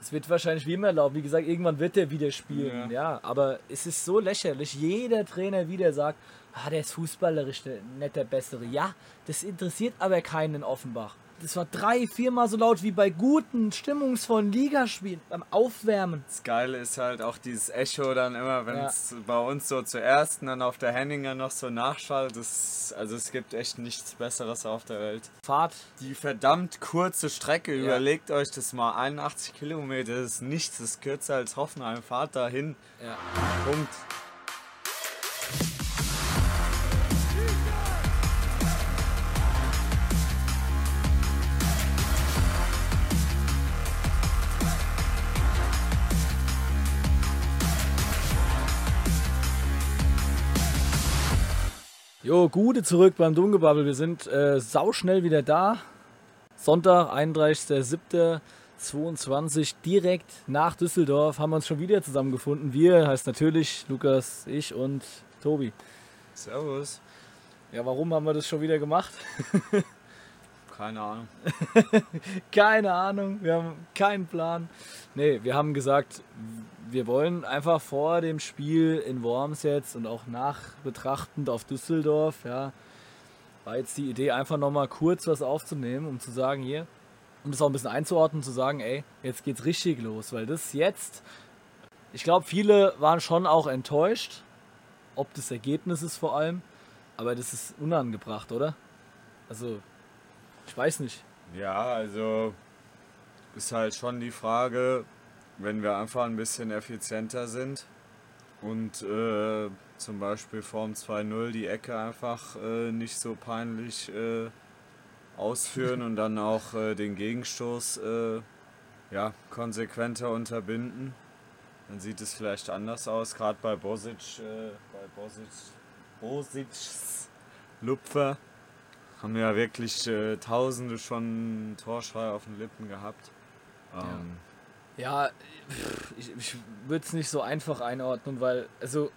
Es wird wahrscheinlich wie immer laufen. Wie gesagt, irgendwann wird er wieder spielen. Ja. ja. aber es ist so lächerlich. Jeder Trainer wieder sagt, ah, der ist fußballerisch nicht der Bessere. Ja, das interessiert aber keinen in Offenbach das war drei, viermal so laut wie bei guten, stimmungsvollen Ligaspielen beim Aufwärmen. Das Geile ist halt auch dieses Echo dann immer, wenn es ja. bei uns so zuerst und dann auf der Henninger noch so nachschallt. Das, also es gibt echt nichts Besseres auf der Welt. Fahrt. Die verdammt kurze Strecke, ja. überlegt euch das mal, 81 Kilometer, ist nichts, ist kürzer als Hoffenheim. Fahrt dahin. Ja. Punkt. Jo, Gute zurück beim Dummgebabbel. Wir sind äh, sauschnell wieder da. Sonntag, 31.07.22, direkt nach Düsseldorf haben wir uns schon wieder zusammengefunden. Wir heißt natürlich Lukas, ich und Tobi. Servus. Ja, warum haben wir das schon wieder gemacht? Keine Ahnung. Keine Ahnung, wir haben keinen Plan. Nee, wir haben gesagt, wir wollen einfach vor dem Spiel in Worms jetzt und auch nach betrachtend auf Düsseldorf, ja, war jetzt die Idee, einfach nochmal kurz was aufzunehmen, um zu sagen, hier, um das auch ein bisschen einzuordnen, zu sagen, ey, jetzt geht's richtig los, weil das jetzt, ich glaube, viele waren schon auch enttäuscht, ob des Ergebnisses vor allem, aber das ist unangebracht, oder? Also, ich weiß nicht. Ja, also ist halt schon die Frage, wenn wir einfach ein bisschen effizienter sind und äh, zum Beispiel Form 2.0 die Ecke einfach äh, nicht so peinlich äh, ausführen und dann auch äh, den Gegenstoß äh, ja, konsequenter unterbinden, dann sieht es vielleicht anders aus. Gerade bei Bosic, äh, bei Bosic, Bosic's Lupfer haben ja wirklich Tausende schon Torschrei auf den Lippen gehabt. Ähm, ja. Ja, ich, ich würde es nicht so einfach einordnen, weil, also,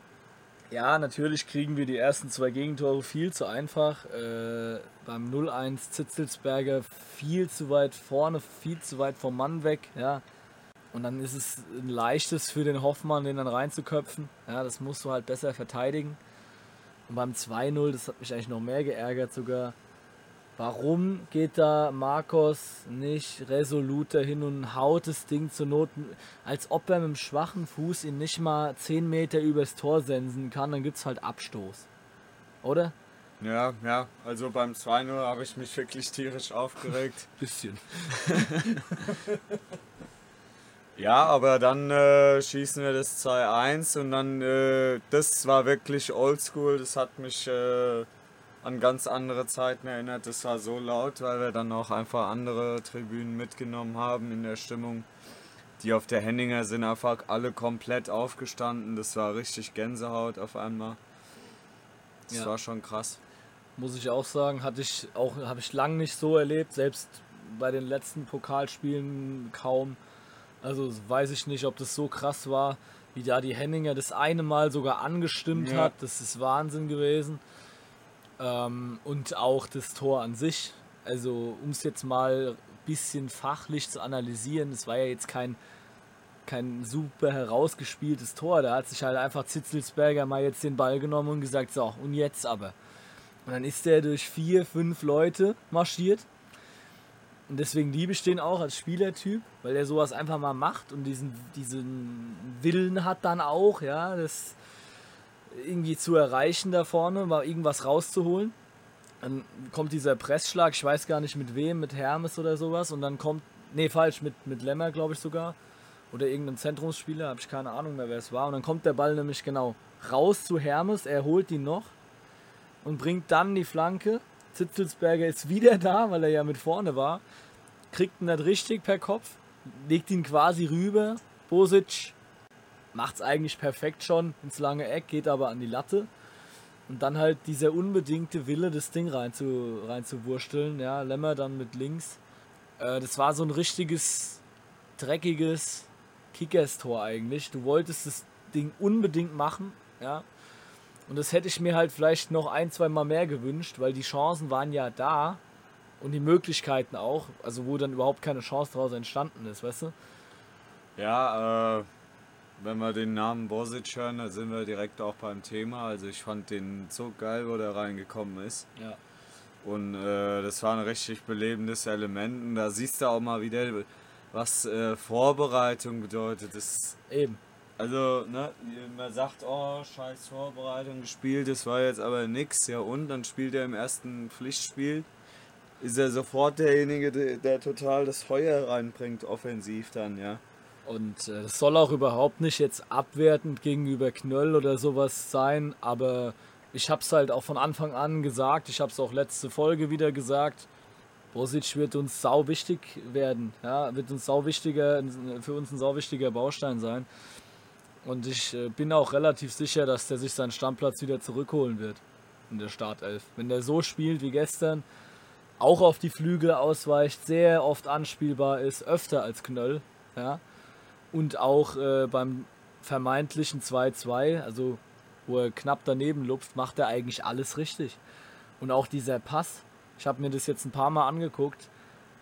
ja, natürlich kriegen wir die ersten zwei Gegentore viel zu einfach. Äh, beim 0-1 Zitzelsberger viel zu weit vorne, viel zu weit vom Mann weg, ja. Und dann ist es ein leichtes für den Hoffmann, den dann reinzuköpfen. Ja, das musst du halt besser verteidigen. Und beim 2-0, das hat mich eigentlich noch mehr geärgert sogar. Warum geht da Marcos nicht resoluter hin und haut das Ding zur Not, als ob er mit dem schwachen Fuß ihn nicht mal 10 Meter übers Tor sensen kann, dann gibt es halt Abstoß. Oder? Ja, ja, also beim 2-0 habe ich mich wirklich tierisch aufgeregt. Bisschen. ja, aber dann äh, schießen wir das 2-1 und dann, äh, das war wirklich oldschool, das hat mich... Äh, an ganz andere Zeiten erinnert. Das war so laut, weil wir dann auch einfach andere Tribünen mitgenommen haben in der Stimmung. Die auf der Henninger sind einfach alle komplett aufgestanden. Das war richtig Gänsehaut auf einmal. Das ja. war schon krass. Muss ich auch sagen, hatte ich auch habe ich lang nicht so erlebt, selbst bei den letzten Pokalspielen kaum. Also weiß ich nicht, ob das so krass war, wie da die Henninger das eine Mal sogar angestimmt ja. hat. Das ist Wahnsinn gewesen. Ähm, und auch das Tor an sich. Also, um es jetzt mal ein bisschen fachlich zu analysieren, es war ja jetzt kein, kein super herausgespieltes Tor. Da hat sich halt einfach Zitzelsberger mal jetzt den Ball genommen und gesagt: So, und jetzt aber. Und dann ist der durch vier, fünf Leute marschiert. Und deswegen liebe ich den auch als Spielertyp, weil er sowas einfach mal macht und diesen, diesen Willen hat dann auch, ja. Das irgendwie zu erreichen da vorne, mal irgendwas rauszuholen. Dann kommt dieser Pressschlag, ich weiß gar nicht mit wem, mit Hermes oder sowas. Und dann kommt, nee, falsch, mit, mit Lemmer, glaube ich sogar. Oder irgendein Zentrumsspieler, habe ich keine Ahnung mehr, wer es war. Und dann kommt der Ball nämlich genau raus zu Hermes, er holt ihn noch und bringt dann die Flanke. Zitzelsberger ist wieder da, weil er ja mit vorne war. Kriegt ihn nicht richtig per Kopf, legt ihn quasi rüber. Bosic macht es eigentlich perfekt schon ins lange Eck, geht aber an die Latte. Und dann halt dieser unbedingte Wille, das Ding rein zu, rein zu wursteln. Ja, Lämmer dann mit links. Äh, das war so ein richtiges, dreckiges Kickers-Tor eigentlich. Du wolltest das Ding unbedingt machen. Ja. Und das hätte ich mir halt vielleicht noch ein, zwei Mal mehr gewünscht, weil die Chancen waren ja da und die Möglichkeiten auch. Also wo dann überhaupt keine Chance daraus entstanden ist, weißt du? Ja, äh, wenn wir den Namen Bosic hören, dann sind wir direkt auch beim Thema. Also ich fand den so geil, wo der reingekommen ist. Ja. Und äh, das war ein richtig belebendes Element. Und da siehst du auch mal wieder, was äh, Vorbereitung bedeutet. Das, Eben. also, ne, man sagt, oh, scheiß Vorbereitung gespielt, das war jetzt aber nix. Ja, und dann spielt er im ersten Pflichtspiel. Ist er sofort derjenige, der, der total das Feuer reinbringt, offensiv dann, ja. Und äh, soll auch überhaupt nicht jetzt abwertend gegenüber Knöll oder sowas sein, aber ich habe es halt auch von Anfang an gesagt, ich habe es auch letzte Folge wieder gesagt, Bosic wird uns sau wichtig werden, ja, wird uns sau wichtiger, für uns ein sau wichtiger Baustein sein. Und ich äh, bin auch relativ sicher, dass der sich seinen Stammplatz wieder zurückholen wird in der Startelf. Wenn der so spielt wie gestern, auch auf die Flügel ausweicht, sehr oft anspielbar ist, öfter als Knöll, ja, und auch äh, beim vermeintlichen 2-2, also wo er knapp daneben lupft, macht er eigentlich alles richtig. Und auch dieser Pass, ich habe mir das jetzt ein paar Mal angeguckt,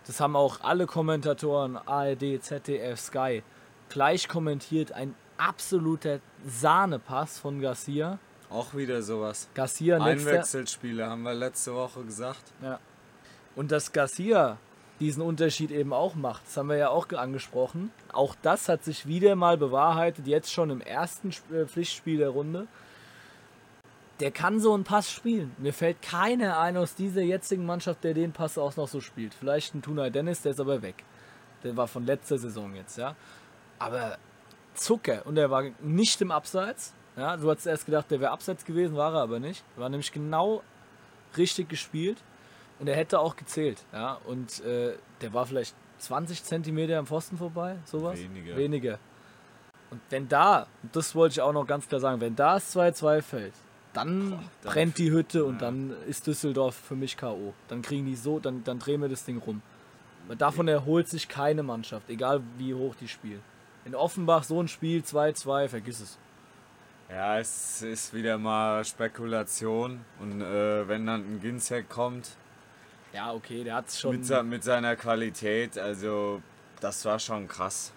das haben auch alle Kommentatoren, ARD, ZDF, Sky, gleich kommentiert, ein absoluter Sahnepass von Garcia. Auch wieder sowas. Garcia letzter, Einwechselspiele haben wir letzte Woche gesagt. ja. Und dass Garcia diesen Unterschied eben auch macht, das haben wir ja auch ge- angesprochen. Auch das hat sich wieder mal bewahrheitet, jetzt schon im ersten äh, Pflichtspiel der Runde. Der kann so einen Pass spielen. Mir fällt keiner ein aus dieser jetzigen Mannschaft, der den Pass auch noch so spielt. Vielleicht ein Tunay Dennis, der ist aber weg. Der war von letzter Saison jetzt, ja. Aber Zucker. Und er war nicht im Abseits. Ja, du hast erst gedacht, der wäre abseits gewesen, war er aber nicht. War nämlich genau richtig gespielt. Und er hätte auch gezählt. Ja, und äh, der war vielleicht 20 Zentimeter am Pfosten vorbei, sowas. Weniger. Weniger. Und wenn da, und das wollte ich auch noch ganz klar sagen, wenn da das 2-2 fällt, dann Boah, brennt die Hütte und Ja. dann ist Düsseldorf für mich K.O. Dann kriegen die so, dann, dann drehen wir das Ding rum. Weil davon erholt sich keine Mannschaft, egal wie hoch die spielen. In Offenbach so ein Spiel 2-2, vergiss es. Ja, es ist wieder mal Spekulation. Und äh, wenn dann ein Ginzek kommt, Ja, okay, der hat es schon. mit, mit seiner Qualität, also das war schon krass.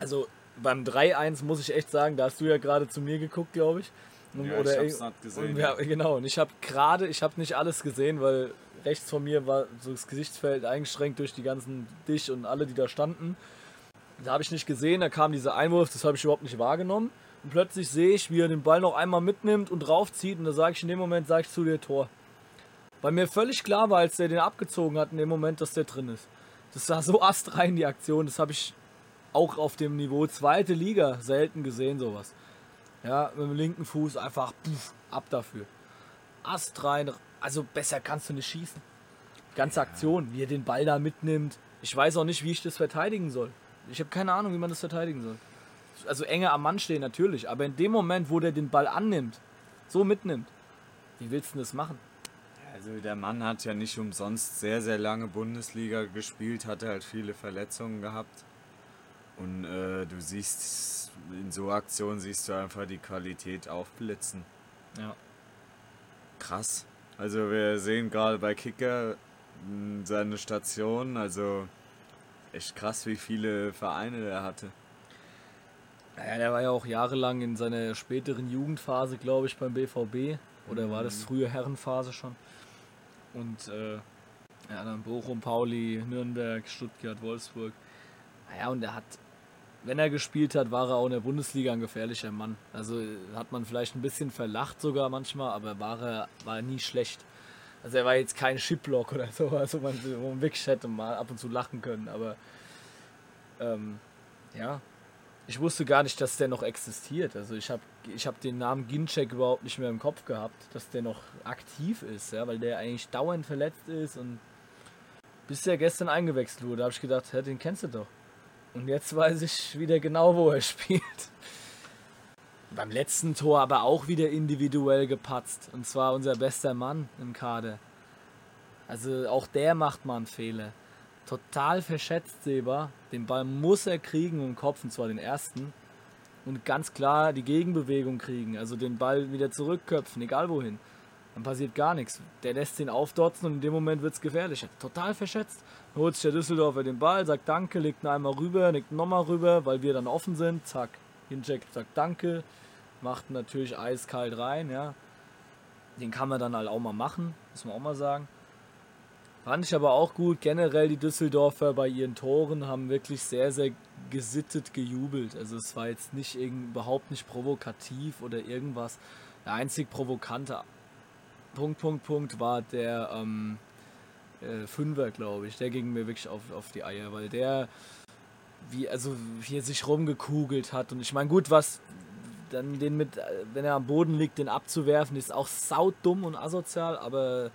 Also beim 3-1 muss ich echt sagen, da hast du ja gerade zu mir geguckt, glaube ich. Ja, ich hab's nicht gesehen, wir, genau, und ich habe gerade, ich habe nicht alles gesehen, weil rechts von mir war so das Gesichtsfeld eingeschränkt durch die ganzen Dich und alle, die da standen. Da habe ich nicht gesehen, da kam dieser Einwurf, das habe ich überhaupt nicht wahrgenommen. Und plötzlich sehe ich, wie er den Ball noch einmal mitnimmt und draufzieht. Und da sage ich in dem Moment, sage ich zu dir Tor. Weil mir völlig klar war, als der den abgezogen hat, in dem Moment, dass der drin ist. Das sah so astrein, die Aktion. Das habe ich auch auf dem Niveau zweite Liga selten gesehen, sowas. Ja, mit dem linken Fuß einfach puff, ab dafür. Astrein, also besser kannst du nicht schießen. Ganze Aktion, wie er den Ball da mitnimmt. Ich weiß auch nicht, wie ich das verteidigen soll. Ich habe keine Ahnung, wie man das verteidigen soll. Also enger am Mann stehen natürlich, aber in dem Moment, wo der den Ball annimmt, so mitnimmt, wie willst du denn das machen? Also der Mann hat ja nicht umsonst sehr, sehr lange Bundesliga gespielt, hatte halt viele Verletzungen gehabt. Und äh, du siehst, in so Aktionen siehst du einfach die Qualität aufblitzen. Ja. Krass. Also wir sehen gerade bei Kicker mh, seine Station, also echt krass, wie viele Vereine er hatte. Naja, der war ja auch jahrelang in seiner späteren Jugendphase, glaube ich, beim BVB. Oder war das frühe Herrenphase schon? Und äh, ja, dann Bochum, Pauli, Nürnberg, Stuttgart, Wolfsburg. Naja, und er hat, wenn er gespielt hat, war er auch in der Bundesliga ein gefährlicher Mann. Also äh, hat man vielleicht ein bisschen verlacht sogar manchmal, aber war er war nie schlecht. Also er war jetzt kein Shiplock oder so, also man, wo man wirklich hätte mal ab und zu lachen können, aber ähm, ja, ich wusste gar nicht, dass der noch existiert. Also ich habe ich hab den Namen Ginczek überhaupt nicht mehr im Kopf gehabt, dass der noch aktiv ist, ja, weil der eigentlich dauernd verletzt ist und bis der gestern eingewechselt wurde, habe ich gedacht, hä, den kennst du doch. Und jetzt weiß ich wieder genau, wo er spielt. Beim letzten Tor aber auch wieder individuell gepatzt. Und zwar unser bester Mann im Kader. Also auch der macht mal einen Fehler. Total verschätzt Seba. Den Ball muss er kriegen im Kopf, und zwar den ersten. Und ganz klar die Gegenbewegung kriegen. Also den Ball wieder zurückköpfen, egal wohin. Dann passiert gar nichts. Der lässt ihn aufdotzen und in dem Moment wird es gefährlich. Total verschätzt. Dann holt sich der Düsseldorfer den Ball, sagt Danke, legt ihn einmal rüber, legt ihn nochmal rüber, weil wir dann offen sind. Zack. Hincheck sagt Danke, macht natürlich eiskalt rein, ja. Den kann man dann halt auch mal machen, muss man auch mal sagen. Fand ich aber auch gut. Generell die Düsseldorfer bei ihren Toren haben wirklich sehr, sehr gesittet gejubelt. Also es war jetzt nicht überhaupt nicht provokativ oder irgendwas. Der einzig provokante Punkt, Punkt, Punkt war der ähm, äh, Fünfer, glaube ich. Der ging mir wirklich auf, auf die Eier, weil der wie also wie er sich rumgekugelt hat und ich meine gut was dann den mit wenn er am Boden liegt den abzuwerfen ist auch saudumm und asozial aber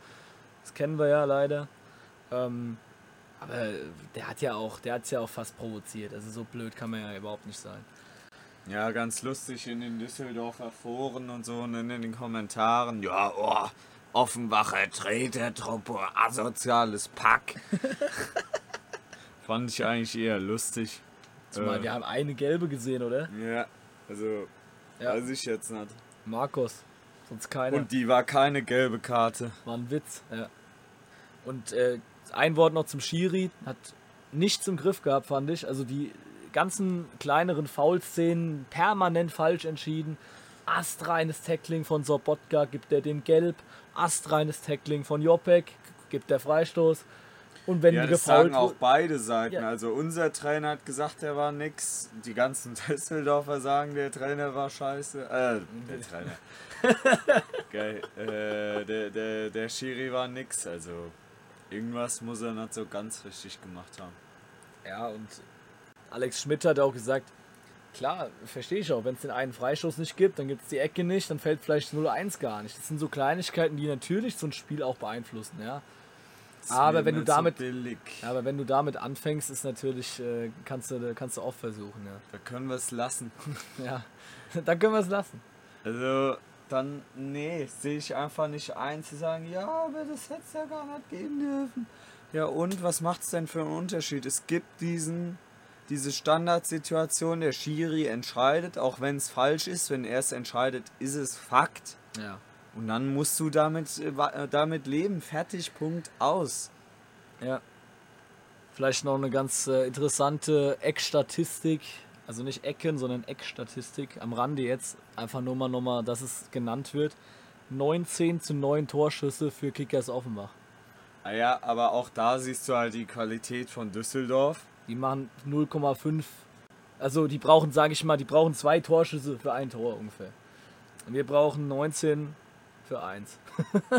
das kennen wir ja leider ähm, aber der hat ja auch, der hat es ja auch fast provoziert. Also so blöd kann man ja überhaupt nicht sein. Ja, ganz lustig in den Düsseldorfer Foren und so und in den Kommentaren. Ja, oh, Offenbacher Tretertruppe, asoziales Pack. Fand ich eigentlich eher lustig. Zumal äh, wir haben eine gelbe gesehen, oder? Ja, also ja. weiß ich jetzt nicht. Markus, sonst keine. Und die war keine gelbe Karte. War ein Witz, ja. Und äh, ein Wort noch zum Schiri. Hat nichts im Griff gehabt, fand ich. Also die ganzen kleineren Foul-Szenen permanent falsch entschieden. Astreines Tackling von Sobotka gibt er dem Gelb. Astreines Tackling von Jopek gibt der Freistoß. Und wenn ja, die das sagen auch beide Seiten. Ja. Also unser Trainer hat gesagt, er war nix. Die ganzen Düsseldorfer sagen, der Trainer war scheiße. Äh, der Trainer. Geil. Äh, der, der, der Schiri war nix. Also Irgendwas muss er nicht so ganz richtig gemacht haben. Ja, und Alex Schmidt hat auch gesagt, klar, verstehe ich auch, wenn es den einen Freistoß nicht gibt, dann gibt es die Ecke nicht, dann fällt vielleicht 0-1 gar nicht. Das sind so Kleinigkeiten, die natürlich so ein Spiel auch beeinflussen, ja. Aber wenn du damit, so aber wenn du damit anfängst, ist natürlich äh, kannst du kannst du auch versuchen, ja. Da können wir es lassen. ja, dann können wir es lassen. Also dann, nee, sehe ich einfach nicht ein zu sagen, ja, aber das hätte es ja gar nicht geben dürfen. Ja, und was macht es denn für einen Unterschied? Es gibt diesen, diese Standardsituation, der Schiri entscheidet, auch wenn es falsch ist, wenn er es entscheidet, ist es Fakt. Ja. Und dann musst du damit, äh, damit leben. Fertig, Punkt, aus. Ja. Vielleicht noch eine ganz äh, interessante Eckstatistik also nicht Ecken, sondern Eckstatistik am Rande jetzt, einfach nur mal nochmal, dass es genannt wird. 19 zu 9 Torschüsse für Kickers Offenbach. Ah ja, aber auch da siehst du halt die Qualität von Düsseldorf. Die machen 0,5. Also die brauchen, sage ich mal, die brauchen zwei Torschüsse für ein Tor ungefähr. Und wir brauchen 19 für eins.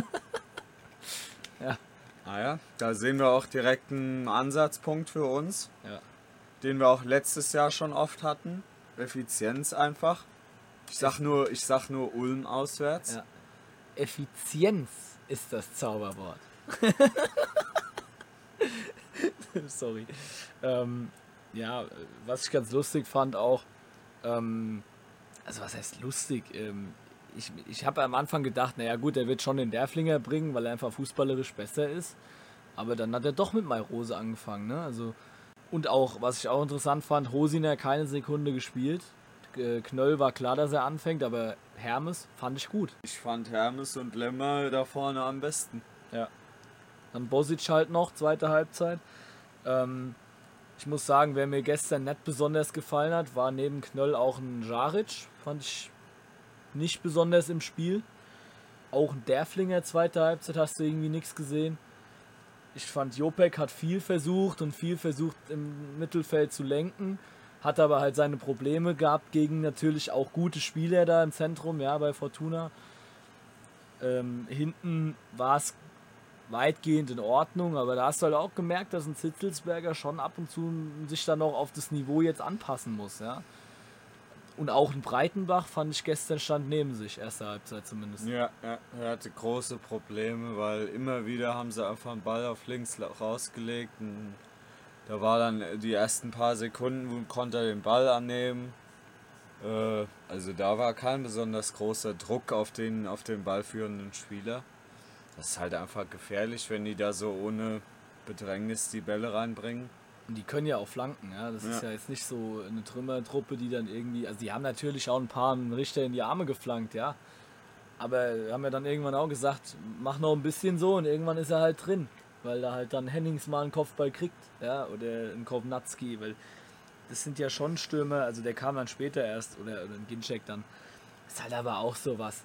ja. Ah ja, da sehen wir auch direkt einen Ansatzpunkt für uns. Ja den wir auch letztes Jahr schon oft hatten. Effizienz einfach. Ich sag nur, ich sag nur Ulm auswärts. Ja. Effizienz ist das Zauberwort. Sorry. Ähm, ja, was ich ganz lustig fand auch, ähm, also was heißt lustig? Ähm, ich ich habe am Anfang gedacht, naja gut, er wird schon den Derflinger bringen, weil er einfach fußballerisch besser ist. Aber dann hat er doch mit Mairose angefangen, ne? Also und auch, was ich auch interessant fand, Hosiner keine Sekunde gespielt. Knöll war klar, dass er anfängt, aber Hermes fand ich gut. Ich fand Hermes und Lemmer da vorne am besten. Ja. Dann Bosic halt noch, zweite Halbzeit. Ähm, ich muss sagen, wer mir gestern nicht besonders gefallen hat, war neben Knöll auch ein Jaric. Fand ich nicht besonders im Spiel. Auch ein Derflinger, zweite Halbzeit, hast du irgendwie nichts gesehen ich fand, Jopek hat viel versucht und viel versucht im Mittelfeld zu lenken, hat aber halt seine Probleme gehabt gegen natürlich auch gute Spieler da im Zentrum, ja, bei Fortuna. Ähm, hinten war es weitgehend in Ordnung, aber da hast du halt auch gemerkt, dass ein Zitzelsberger schon ab und zu sich dann auch auf das Niveau jetzt anpassen muss, ja. Und auch ein Breitenbach fand ich gestern stand neben sich, erste Halbzeit zumindest. Ja, er hatte große Probleme, weil immer wieder haben sie einfach einen Ball auf links rausgelegt. Und da war dann die ersten paar Sekunden, wo konnte er den Ball annehmen. Äh, also da war kein besonders großer Druck auf den, auf den ballführenden Spieler. Das ist halt einfach gefährlich, wenn die da so ohne Bedrängnis die Bälle reinbringen. Und die können ja auch flanken, ja. Das ja. ist ja jetzt nicht so eine Trümmertruppe, die dann irgendwie. Also die haben natürlich auch ein paar Richter in die Arme geflankt, ja. Aber haben ja dann irgendwann auch gesagt, mach noch ein bisschen so und irgendwann ist er halt drin. Weil da halt dann Hennings mal einen Kopfball kriegt, ja, oder ein Kovnatski, weil das sind ja schon Stürmer, also der kam dann später erst, oder, oder ein Ginczek dann. Ist halt aber auch sowas.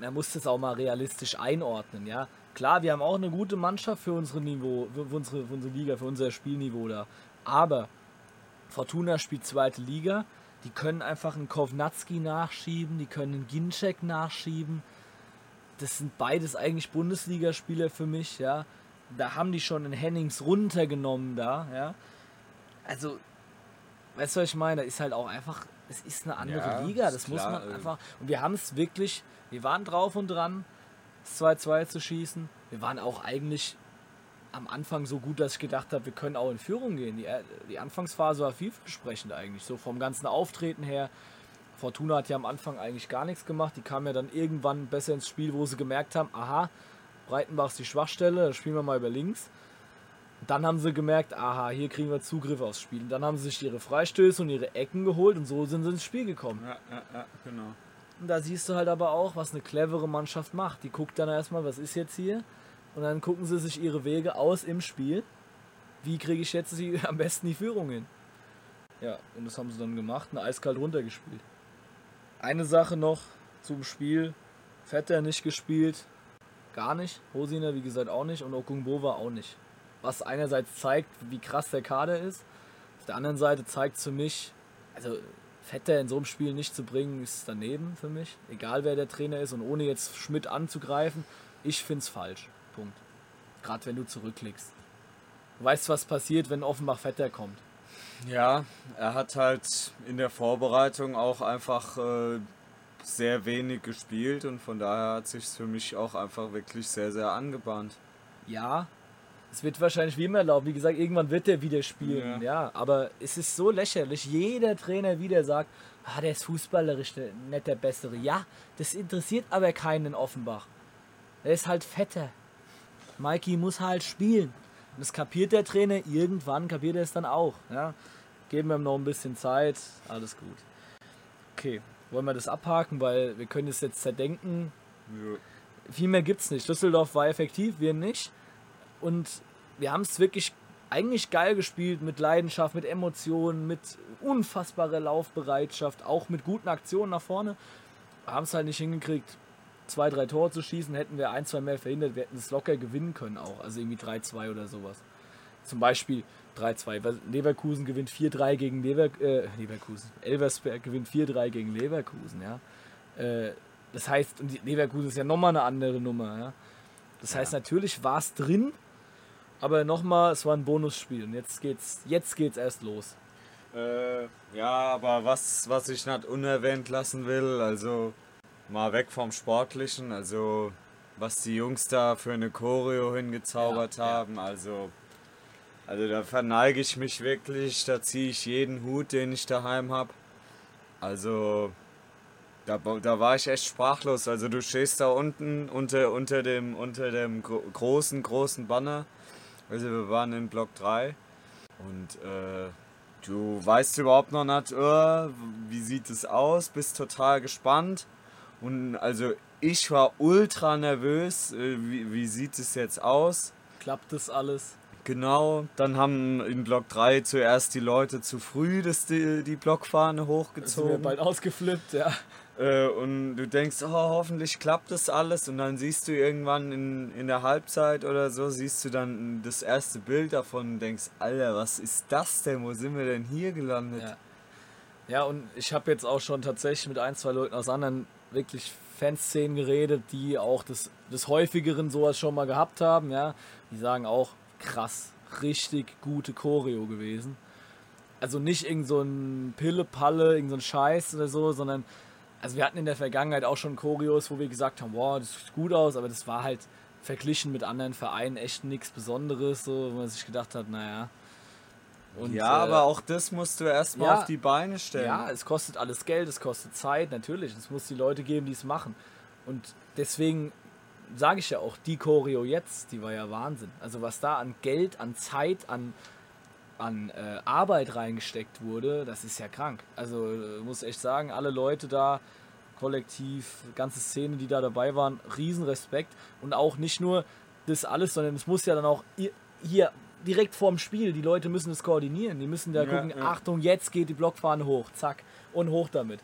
Man muss das auch mal realistisch einordnen, ja. Klar, wir haben auch eine gute Mannschaft für unsere Niveau, für unsere, für unsere Liga, für unser Spielniveau da. Aber Fortuna spielt zweite Liga, die können einfach einen Kovnatski nachschieben, die können einen Ginczek nachschieben. Das sind beides eigentlich Bundesligaspieler für mich, ja. Da haben die schon einen Hennings runtergenommen da, ja. Also, weißt du, was ich meine? Da ist halt auch einfach, es ist eine andere Ja, Liga, das muss klar, man äh. einfach. Und wir haben es wirklich, wir waren drauf und dran, das 2-2 zu schießen. Wir waren auch eigentlich am Anfang so gut, dass ich gedacht habe, wir können auch in Führung gehen. Die, die Anfangsphase war vielversprechend eigentlich, so vom ganzen Auftreten her. Fortuna hat ja am Anfang eigentlich gar nichts gemacht. Die kamen ja dann irgendwann besser ins Spiel, wo sie gemerkt haben, aha, Breitenbach ist die Schwachstelle, da spielen wir mal über links. Dann haben sie gemerkt, aha, hier kriegen wir Zugriff aufs Spiel. Und dann haben sie sich ihre Freistöße und ihre Ecken geholt und so sind sie ins Spiel gekommen. Ja, ja, ja, genau. Da siehst du halt aber auch, was eine clevere Mannschaft macht. Die guckt dann erstmal, was ist jetzt hier? Und dann gucken sie sich ihre Wege aus im Spiel. Wie kriege ich jetzt die, am besten die Führung hin? Ja, und das haben sie dann gemacht und eiskalt runtergespielt. Eine Sache noch zum Spiel. Vetter nicht gespielt. Gar nicht. Hosiner, wie gesagt, auch nicht. Und Okungbova auch nicht. Was einerseits zeigt, wie krass der Kader ist. Auf der anderen Seite zeigt es für mich, also Vetter in so einem Spiel nicht zu bringen, ist daneben für mich. Egal wer der Trainer ist und ohne jetzt Schmidt anzugreifen, ich finde es falsch. Punkt. Gerade wenn du zurückliegst. Du weißt, was passiert, wenn Offenbach Vetter kommt. Ja, er hat halt in der Vorbereitung auch einfach äh, sehr wenig gespielt und von daher hat sich für mich auch einfach wirklich sehr, sehr angebahnt. Ja, es wird wahrscheinlich wie immer laufen. Wie gesagt, irgendwann wird er wieder spielen. Ja. aber es ist so lächerlich. Jeder Trainer wieder sagt, ah, der ist fußballerisch nicht der Bessere. Ja, das interessiert aber keinen in Offenbach. Er ist halt fetter. Mikey muss halt spielen. Und das kapiert der Trainer. Irgendwann kapiert er es dann auch. Ja. Geben wir ihm noch ein bisschen Zeit. Alles gut. Okay, wollen wir das abhaken, weil wir können es jetzt zerdenken. Viel mehr gibt es nicht. Düsseldorf war effektiv, wir nicht. Und wir haben es wirklich eigentlich geil gespielt, mit Leidenschaft, mit Emotionen, mit unfassbarer Laufbereitschaft, auch mit guten Aktionen nach vorne. Haben es halt nicht hingekriegt, zwei, drei Tore zu schießen. Hätten wir ein, zwei mehr verhindert, wir hätten es locker gewinnen können auch. Also irgendwie 3-2 oder sowas. Zum Beispiel 3-2. weil Leverkusen gewinnt 4-3 gegen Lever äh, Leverkusen. Elversberg gewinnt 4-3 gegen Leverkusen, ja. Äh, das heißt, und Leverkusen ist ja nochmal eine andere Nummer, ja. Das heißt, natürlich war es drin, aber nochmal, es war ein Bonusspiel und jetzt geht's, jetzt geht's erst los. Äh, ja, aber was, was ich nicht unerwähnt lassen will, also mal weg vom Sportlichen, also was die Jungs da für eine Choreo hingezaubert Ja, ja. haben, also, also da verneige ich mich wirklich, da ziehe ich jeden Hut, den ich daheim habe. Also, da, da war ich echt sprachlos. Also du stehst da unten unter, unter dem, unter dem gro großen, großen Banner. Also wir waren in Block 3 und äh, du weißt überhaupt noch nicht, äh, wie sieht es aus, bist total gespannt. Und also ich war ultra nervös, äh, wie, wie sieht es jetzt aus? Klappt das alles? Genau, dann haben in Block 3 zuerst die Leute zu früh das, die, die Blockfahne Sind wir hochgezogen. bald ausgeflippt, ja. Äh, und du denkst, oh, hoffentlich klappt das alles. Und dann siehst du irgendwann in, in der Halbzeit oder so, siehst du dann das erste Bild davon und denkst, Alter, was ist das denn? Wo sind wir denn hier gelandet? Ja. Ja, und ich habe jetzt auch schon tatsächlich mit ein, zwei Leuten aus anderen wirklich Fanszenen geredet, die auch des, des häufigeren sowas schon mal gehabt haben, ja. Die sagen auch, krass, richtig gute Choreo gewesen. Also nicht irgend so ein Pille-Palle, irgend so ein Scheiß oder so, sondern also wir hatten in der Vergangenheit auch schon Choreos, wo wir gesagt haben, wow, das sieht gut aus, aber das war halt verglichen mit anderen Vereinen echt nichts Besonderes, so, wo man sich gedacht hat, naja. Und, ja, äh, aber auch das musst du erstmal ja. auf die Beine stellen. ja, es kostet alles Geld, es kostet Zeit, natürlich. Es muss die Leute geben, die es machen. Und deswegen sage ich ja auch, die Choreo jetzt, die war ja Wahnsinn. Also was da an Geld, an Zeit, an, an äh, Arbeit reingesteckt wurde, das ist ja krank. Also äh, muss echt sagen, alle Leute da, Kollektiv, ganze Szene, die da dabei waren, Riesenrespekt. Und auch nicht nur das alles, sondern es muss ja dann auch hier direkt vorm Spiel, die Leute müssen es koordinieren. Die müssen da ja, gucken, ja. Achtung, jetzt geht die Blockfahne hoch, zack, und hoch damit.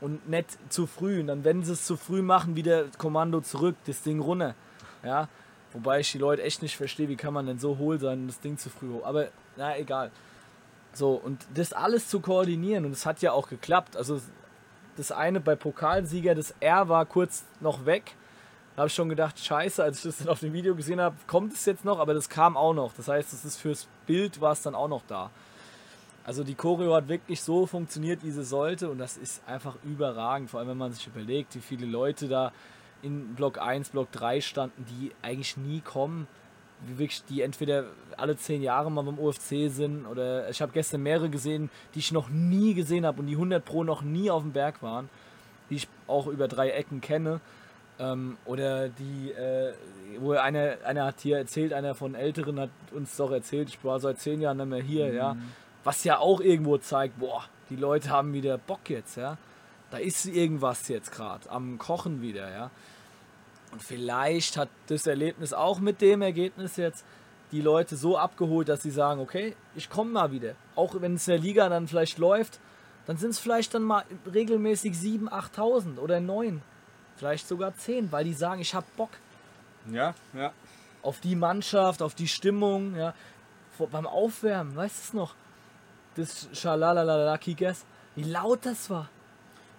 Und nicht zu früh. Und dann, wenn sie es zu früh machen, wieder Kommando zurück, das Ding runter. Ja, wobei ich die Leute echt nicht verstehe, wie kann man denn so hohl sein und das Ding zu früh hoch. Aber na egal. So, und das alles zu koordinieren, und es hat ja auch geklappt. Also das eine bei Pokalsieger, das R war kurz noch weg. Da habe ich schon gedacht, scheiße, als ich das dann auf dem Video gesehen habe, kommt es jetzt noch, aber das kam auch noch. Das heißt, das ist fürs Bild war es dann auch noch da. Also die Choreo hat wirklich so funktioniert, wie sie sollte und das ist einfach überragend, vor allem wenn man sich überlegt, wie viele Leute da in Block 1, Block 3 standen, die eigentlich nie kommen wirklich, die entweder alle zehn Jahre mal beim OFC sind oder ich habe gestern mehrere gesehen, die ich noch nie gesehen habe und die 100 Pro noch nie auf dem Berg waren, die ich auch über drei Ecken kenne. Ähm, oder die, äh, wo einer, einer hat hier erzählt, einer von Älteren hat uns doch erzählt, ich war seit zehn Jahren nicht mehr hier, mhm. ja. Was ja auch irgendwo zeigt, boah, die Leute haben wieder Bock jetzt, ja. Da ist irgendwas jetzt gerade am Kochen wieder, ja. Und vielleicht hat das Erlebnis auch mit dem Ergebnis jetzt die Leute so abgeholt, dass sie sagen, okay, ich komme mal wieder. Auch wenn es in der Liga dann vielleicht läuft, dann sind es vielleicht dann mal regelmäßig 7.000, 8.000 oder 9. Vielleicht sogar 10, weil die sagen, ich habe Bock. Ja, ja. Auf die Mannschaft, auf die Stimmung, ja. Vor, beim Aufwärmen, weißt du es noch? Das Schalalalala Kickers, wie laut das war.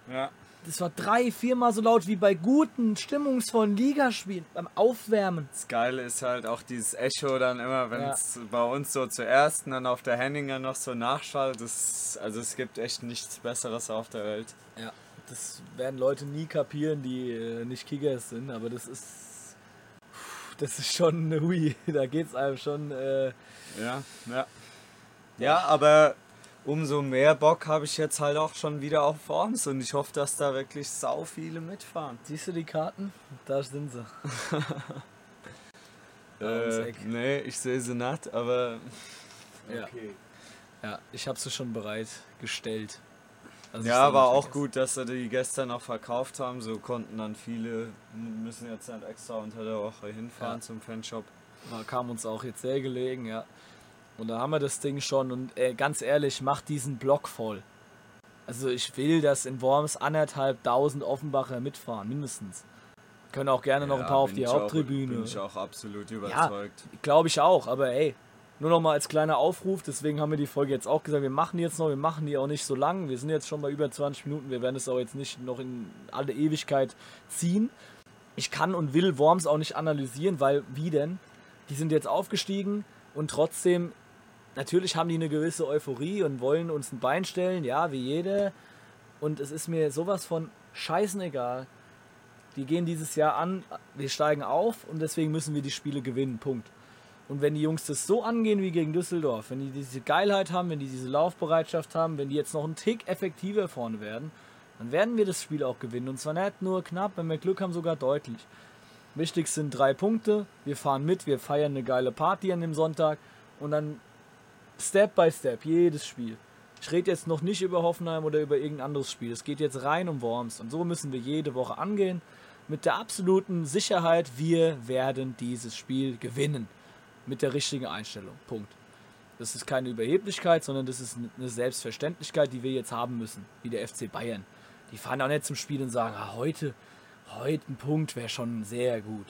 Ja das war drei, viermal so laut wie bei guten, stimmungsvollen Ligaspielen beim Aufwärmen. Das Geile ist halt auch dieses Echo dann immer, wenn es ja. bei uns so zuerst und dann auf der Henninger noch so nachschallt. Das, also es gibt echt nichts Besseres auf der Welt. Ja, das werden Leute nie kapieren, die äh, nicht Kickers sind, aber das ist das ist schon eine Hui. Da geht es einem schon. Äh ja, ja. Ja, aber umso mehr Bock habe ich jetzt halt auch schon wieder auf Forms und ich hoffe, dass da wirklich sau viele mitfahren. Siehst du die Karten? Da sind sie. äh, nee, ich sehe sie nicht, aber okay. Ja, ja ich habe sie schon bereitgestellt. Also ja, war auch gut, dass sie die gestern noch verkauft haben. So konnten dann viele, müssen jetzt nicht extra unter der Woche hinfahren ja. zum Fanshop. Kam uns auch jetzt sehr gelegen, ja. Und da haben wir das Ding schon und äh, ganz ehrlich, macht diesen Block voll. Also ich will, dass in Worms anderthalb tausend Offenbacher mitfahren, mindestens. Können auch gerne noch ein paar auf die Haupttribüne. Auch, bin ich auch absolut überzeugt. Ja, glaube ich auch, aber ey, nur noch mal als kleiner Aufruf, deswegen haben wir die Folge jetzt auch gesagt, wir machen die jetzt noch, wir machen die auch nicht so lang. Wir sind jetzt schon bei über 20 Minuten, wir werden es auch jetzt nicht noch in alle Ewigkeit ziehen. Ich kann und will Worms auch nicht analysieren, weil wie denn? Die sind jetzt aufgestiegen und trotzdem natürlich haben die eine gewisse Euphorie und wollen uns ein Bein stellen, ja, wie jeder. Und es ist mir sowas von scheißen egal. Die gehen dieses Jahr an, wir steigen auf und deswegen müssen wir die Spiele gewinnen. Punkt. Und wenn die Jungs das so angehen wie gegen Düsseldorf, wenn die diese Geilheit haben, wenn die diese Laufbereitschaft haben, wenn die jetzt noch einen Tick effektiver vorne werden, dann werden wir das Spiel auch gewinnen. Und zwar nicht nur knapp, wenn wir Glück haben, sogar deutlich. Wichtig sind drei Punkte. Wir fahren mit, wir feiern eine geile Party an dem Sonntag und dann Step by Step, jedes Spiel. Ich rede jetzt noch nicht über Hoffenheim oder über irgendein anderes Spiel. Es geht jetzt rein um Worms. Und so müssen wir jede Woche angehen. Mit der absoluten Sicherheit, wir werden dieses Spiel gewinnen. Mit der richtigen Einstellung. Punkt. Das ist keine Überheblichkeit, sondern das ist eine Selbstverständlichkeit, die wir jetzt haben müssen. Wie der FC Bayern. Die fahren auch nicht zum Spiel und sagen, ah, heute, heute ein Punkt wäre schon sehr gut.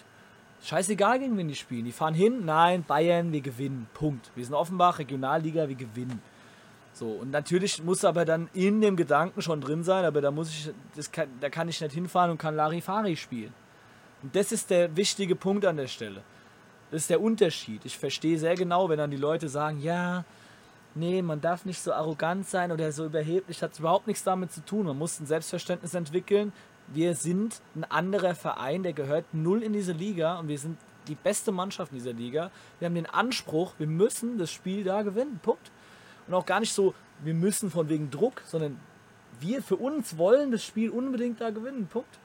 Scheißegal, gegen wen die spielen. Die fahren hin, nein, Bayern, wir gewinnen. Punkt. Wir sind Offenbach, Regionalliga, wir gewinnen. So, und natürlich muss aber dann in dem Gedanken schon drin sein, aber da muss ich, das kann, da kann ich nicht hinfahren und kann Larifari spielen. Und das ist der wichtige Punkt an der Stelle. Das ist der Unterschied. Ich verstehe sehr genau, wenn dann die Leute sagen, ja, nee, man darf nicht so arrogant sein oder so überheblich, hat überhaupt nichts damit zu tun. Man muss ein Selbstverständnis entwickeln, wir sind ein anderer Verein, der gehört null in diese Liga und wir sind die beste Mannschaft in dieser Liga. Wir haben den Anspruch, wir müssen das Spiel da gewinnen. Punkt. Und auch gar nicht so, wir müssen von wegen Druck, sondern wir für uns wollen das Spiel unbedingt da gewinnen. Punkt.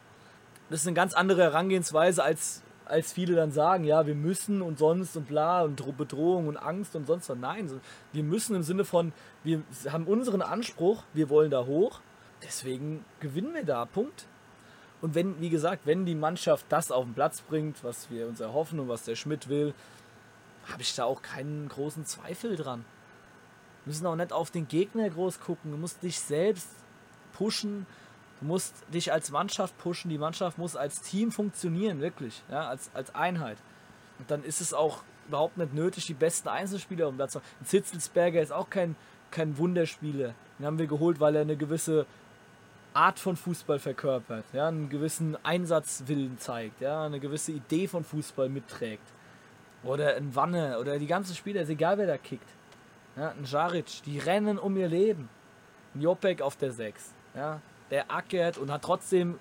Das ist eine ganz andere Herangehensweise, als, als viele dann sagen, ja, wir müssen und sonst und bla und Bedrohung und Angst und sonst was. Nein, wir müssen im Sinne von, wir haben unseren Anspruch, wir wollen da hoch, deswegen gewinnen wir da. Punkt. Und wenn, wie gesagt, wenn die Mannschaft das auf den Platz bringt, was wir uns erhoffen und was der Schmidt will, habe ich da auch keinen großen Zweifel dran. Wir müssen auch nicht auf den Gegner groß gucken. Du musst dich selbst pushen. Du musst dich als Mannschaft pushen. Die Mannschaft muss als Team funktionieren, wirklich. Ja, als, als Einheit. Und dann ist es auch überhaupt nicht nötig, die besten Einzelspieler um Platz zu haben. Zitzelsberger ist auch kein, kein Wunderspieler. Den haben wir geholt, weil er eine gewisse Art von Fußball verkörpert, ja, einen gewissen Einsatzwillen zeigt, ja, eine gewisse Idee von Fußball mitträgt. Oder ein Wanne oder die ganzen Spieler, ist egal wer da kickt. Ja, ein Jaric, die rennen um ihr Leben. Ein Jopek auf der 6, ja, der ackert und hat trotzdem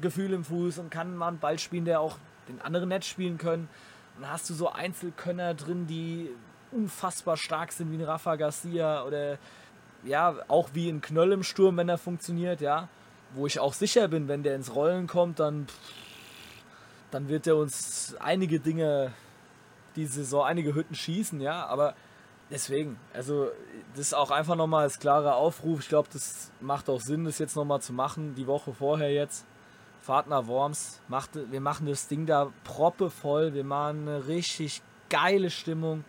Gefühl im Fuß und kann mal einen Ball spielen, der auch den anderen Netz spielen können. Und dann hast du so Einzelkönner drin, die unfassbar stark sind, wie ein Rafa Garcia oder ja, auch wie ein Knöll im Sturm, wenn er funktioniert, ja. Wo ich auch sicher bin, wenn der ins Rollen kommt, dann, dann wird er uns einige Dinge, diese Saison, einige Hütten schießen, ja. Aber deswegen, also das ist auch einfach nochmal als klarer Aufruf. Ich glaube, das macht auch Sinn, das jetzt nochmal zu machen, die Woche vorher jetzt. Fahrt nach Worms, macht, wir machen das Ding da proppe voll, wir machen eine richtig geile Stimmung,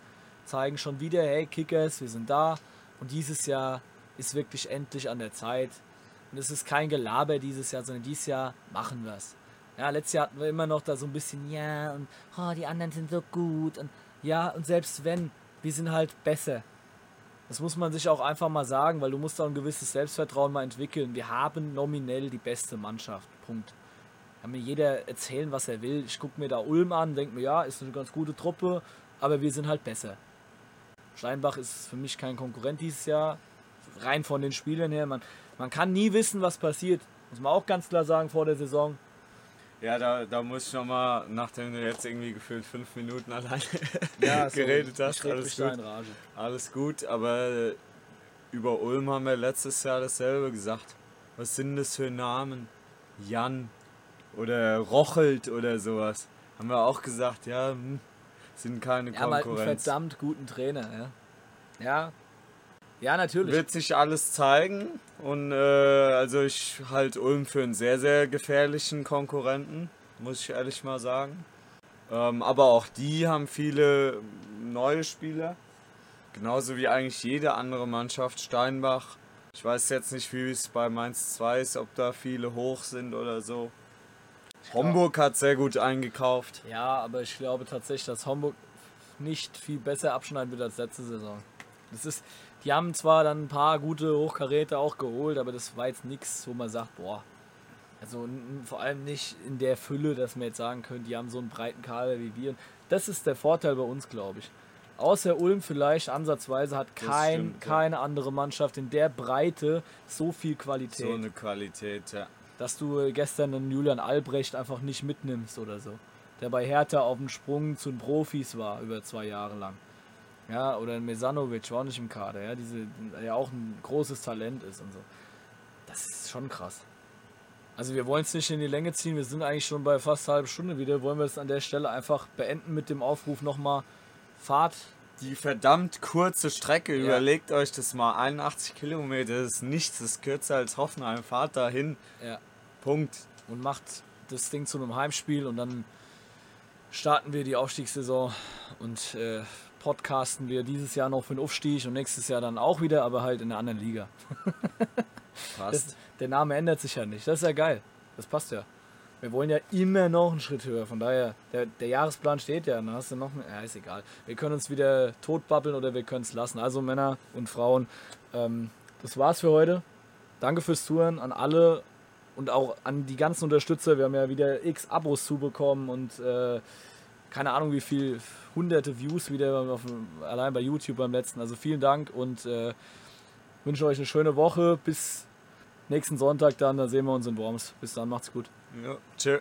zeigen schon wieder, hey Kickers, wir sind da. Und dieses Jahr ist wirklich endlich an der Zeit. Und es ist kein Gelaber dieses Jahr, sondern dieses Jahr machen wir es. Ja, letztes Jahr hatten wir immer noch da so ein bisschen, ja, und oh, die anderen sind so gut. Und ja, und selbst wenn, wir sind halt besser. Das muss man sich auch einfach mal sagen, weil du musst auch ein gewisses Selbstvertrauen mal entwickeln. Wir haben nominell die beste Mannschaft. Punkt. Kann mir jeder erzählen, was er will. Ich gucke mir da Ulm an, denke mir, ja, ist eine ganz gute Truppe, aber wir sind halt besser. Steinbach ist für mich kein Konkurrent dieses Jahr. Rein von den Spielern her. Man, man kann nie wissen, was passiert. Muss man auch ganz klar sagen vor der Saison. Ja, da, da muss ich nochmal, nachdem du jetzt irgendwie gefühlt fünf Minuten alleine ja, geredet so, hast, alles gut. alles gut, aber über Ulm haben wir letztes Jahr dasselbe gesagt. Was sind das für Namen? Jan oder Rochelt oder sowas. Haben wir auch gesagt, ja, hm, sind keine Konkurrenz. Ja, einen verdammt guten Trainer, ja. Ja, ja, natürlich. Wird sich alles zeigen. Und äh, also ich halte Ulm für einen sehr, sehr gefährlichen Konkurrenten, muss ich ehrlich mal sagen. Ähm, aber auch die haben viele neue Spieler. Genauso wie eigentlich jede andere Mannschaft. Steinbach. Ich weiß jetzt nicht, wie es bei Mainz 2 ist, ob da viele hoch sind oder so. Homburg hat sehr gut eingekauft. Ja, aber ich glaube tatsächlich, dass Homburg nicht viel besser abschneiden wird als letzte Saison. Das ist, die haben zwar dann ein paar gute Hochkaräte auch geholt, aber das war jetzt nichts, wo man sagt, boah. Also vor allem nicht in der Fülle, dass man jetzt sagen könnte, die haben so einen breiten Kader wie wir. Das ist der Vorteil bei uns, glaube ich. Außer Ulm vielleicht ansatzweise hat kein, stimmt, keine ja. andere Mannschaft in der Breite so viel Qualität. So eine Qualität, ja dass du gestern einen Julian Albrecht einfach nicht mitnimmst oder so. Der bei Hertha auf dem Sprung zu den Profis war über zwei Jahre lang. Ja, oder ein Mesanovic war auch nicht im Kader, ja, diese, der auch ein großes Talent ist und so. Das ist schon krass. Also wir wollen es nicht in die Länge ziehen, wir sind eigentlich schon bei fast einer halben Stunde wieder. Wollen wir es an der Stelle einfach beenden mit dem Aufruf nochmal Fahrt. Die verdammt kurze Strecke, ja. überlegt euch das mal, 81 Kilometer ist nichts, das ist kürzer als Hoffenheim, fahrt dahin. Ja. Punkt. Und macht das Ding zu einem Heimspiel und dann starten wir die Aufstiegssaison und äh, podcasten wir dieses Jahr noch für den Aufstieg und nächstes Jahr dann auch wieder, aber halt in einer anderen Liga. passt. Das, der Name ändert sich ja nicht. Das ist ja geil. Das passt ja. Wir wollen ja immer noch einen Schritt höher. Von daher, der, der Jahresplan steht ja. Dann hast du noch. Ja, ist egal. Wir können uns wieder totbabbeln oder wir können es lassen. Also Männer und Frauen, ähm, das war's für heute. Danke fürs Zuhören an alle und auch an die ganzen Unterstützer. Wir haben ja wieder x Abos zubekommen und äh, keine Ahnung wie viel, hunderte Views wieder auf, allein bei YouTube beim letzten. Also vielen Dank und äh, wünsche euch eine schöne Woche. Bis nächsten Sonntag dann, da sehen wir uns in Worms. Bis dann, macht's gut. Ja, tschö.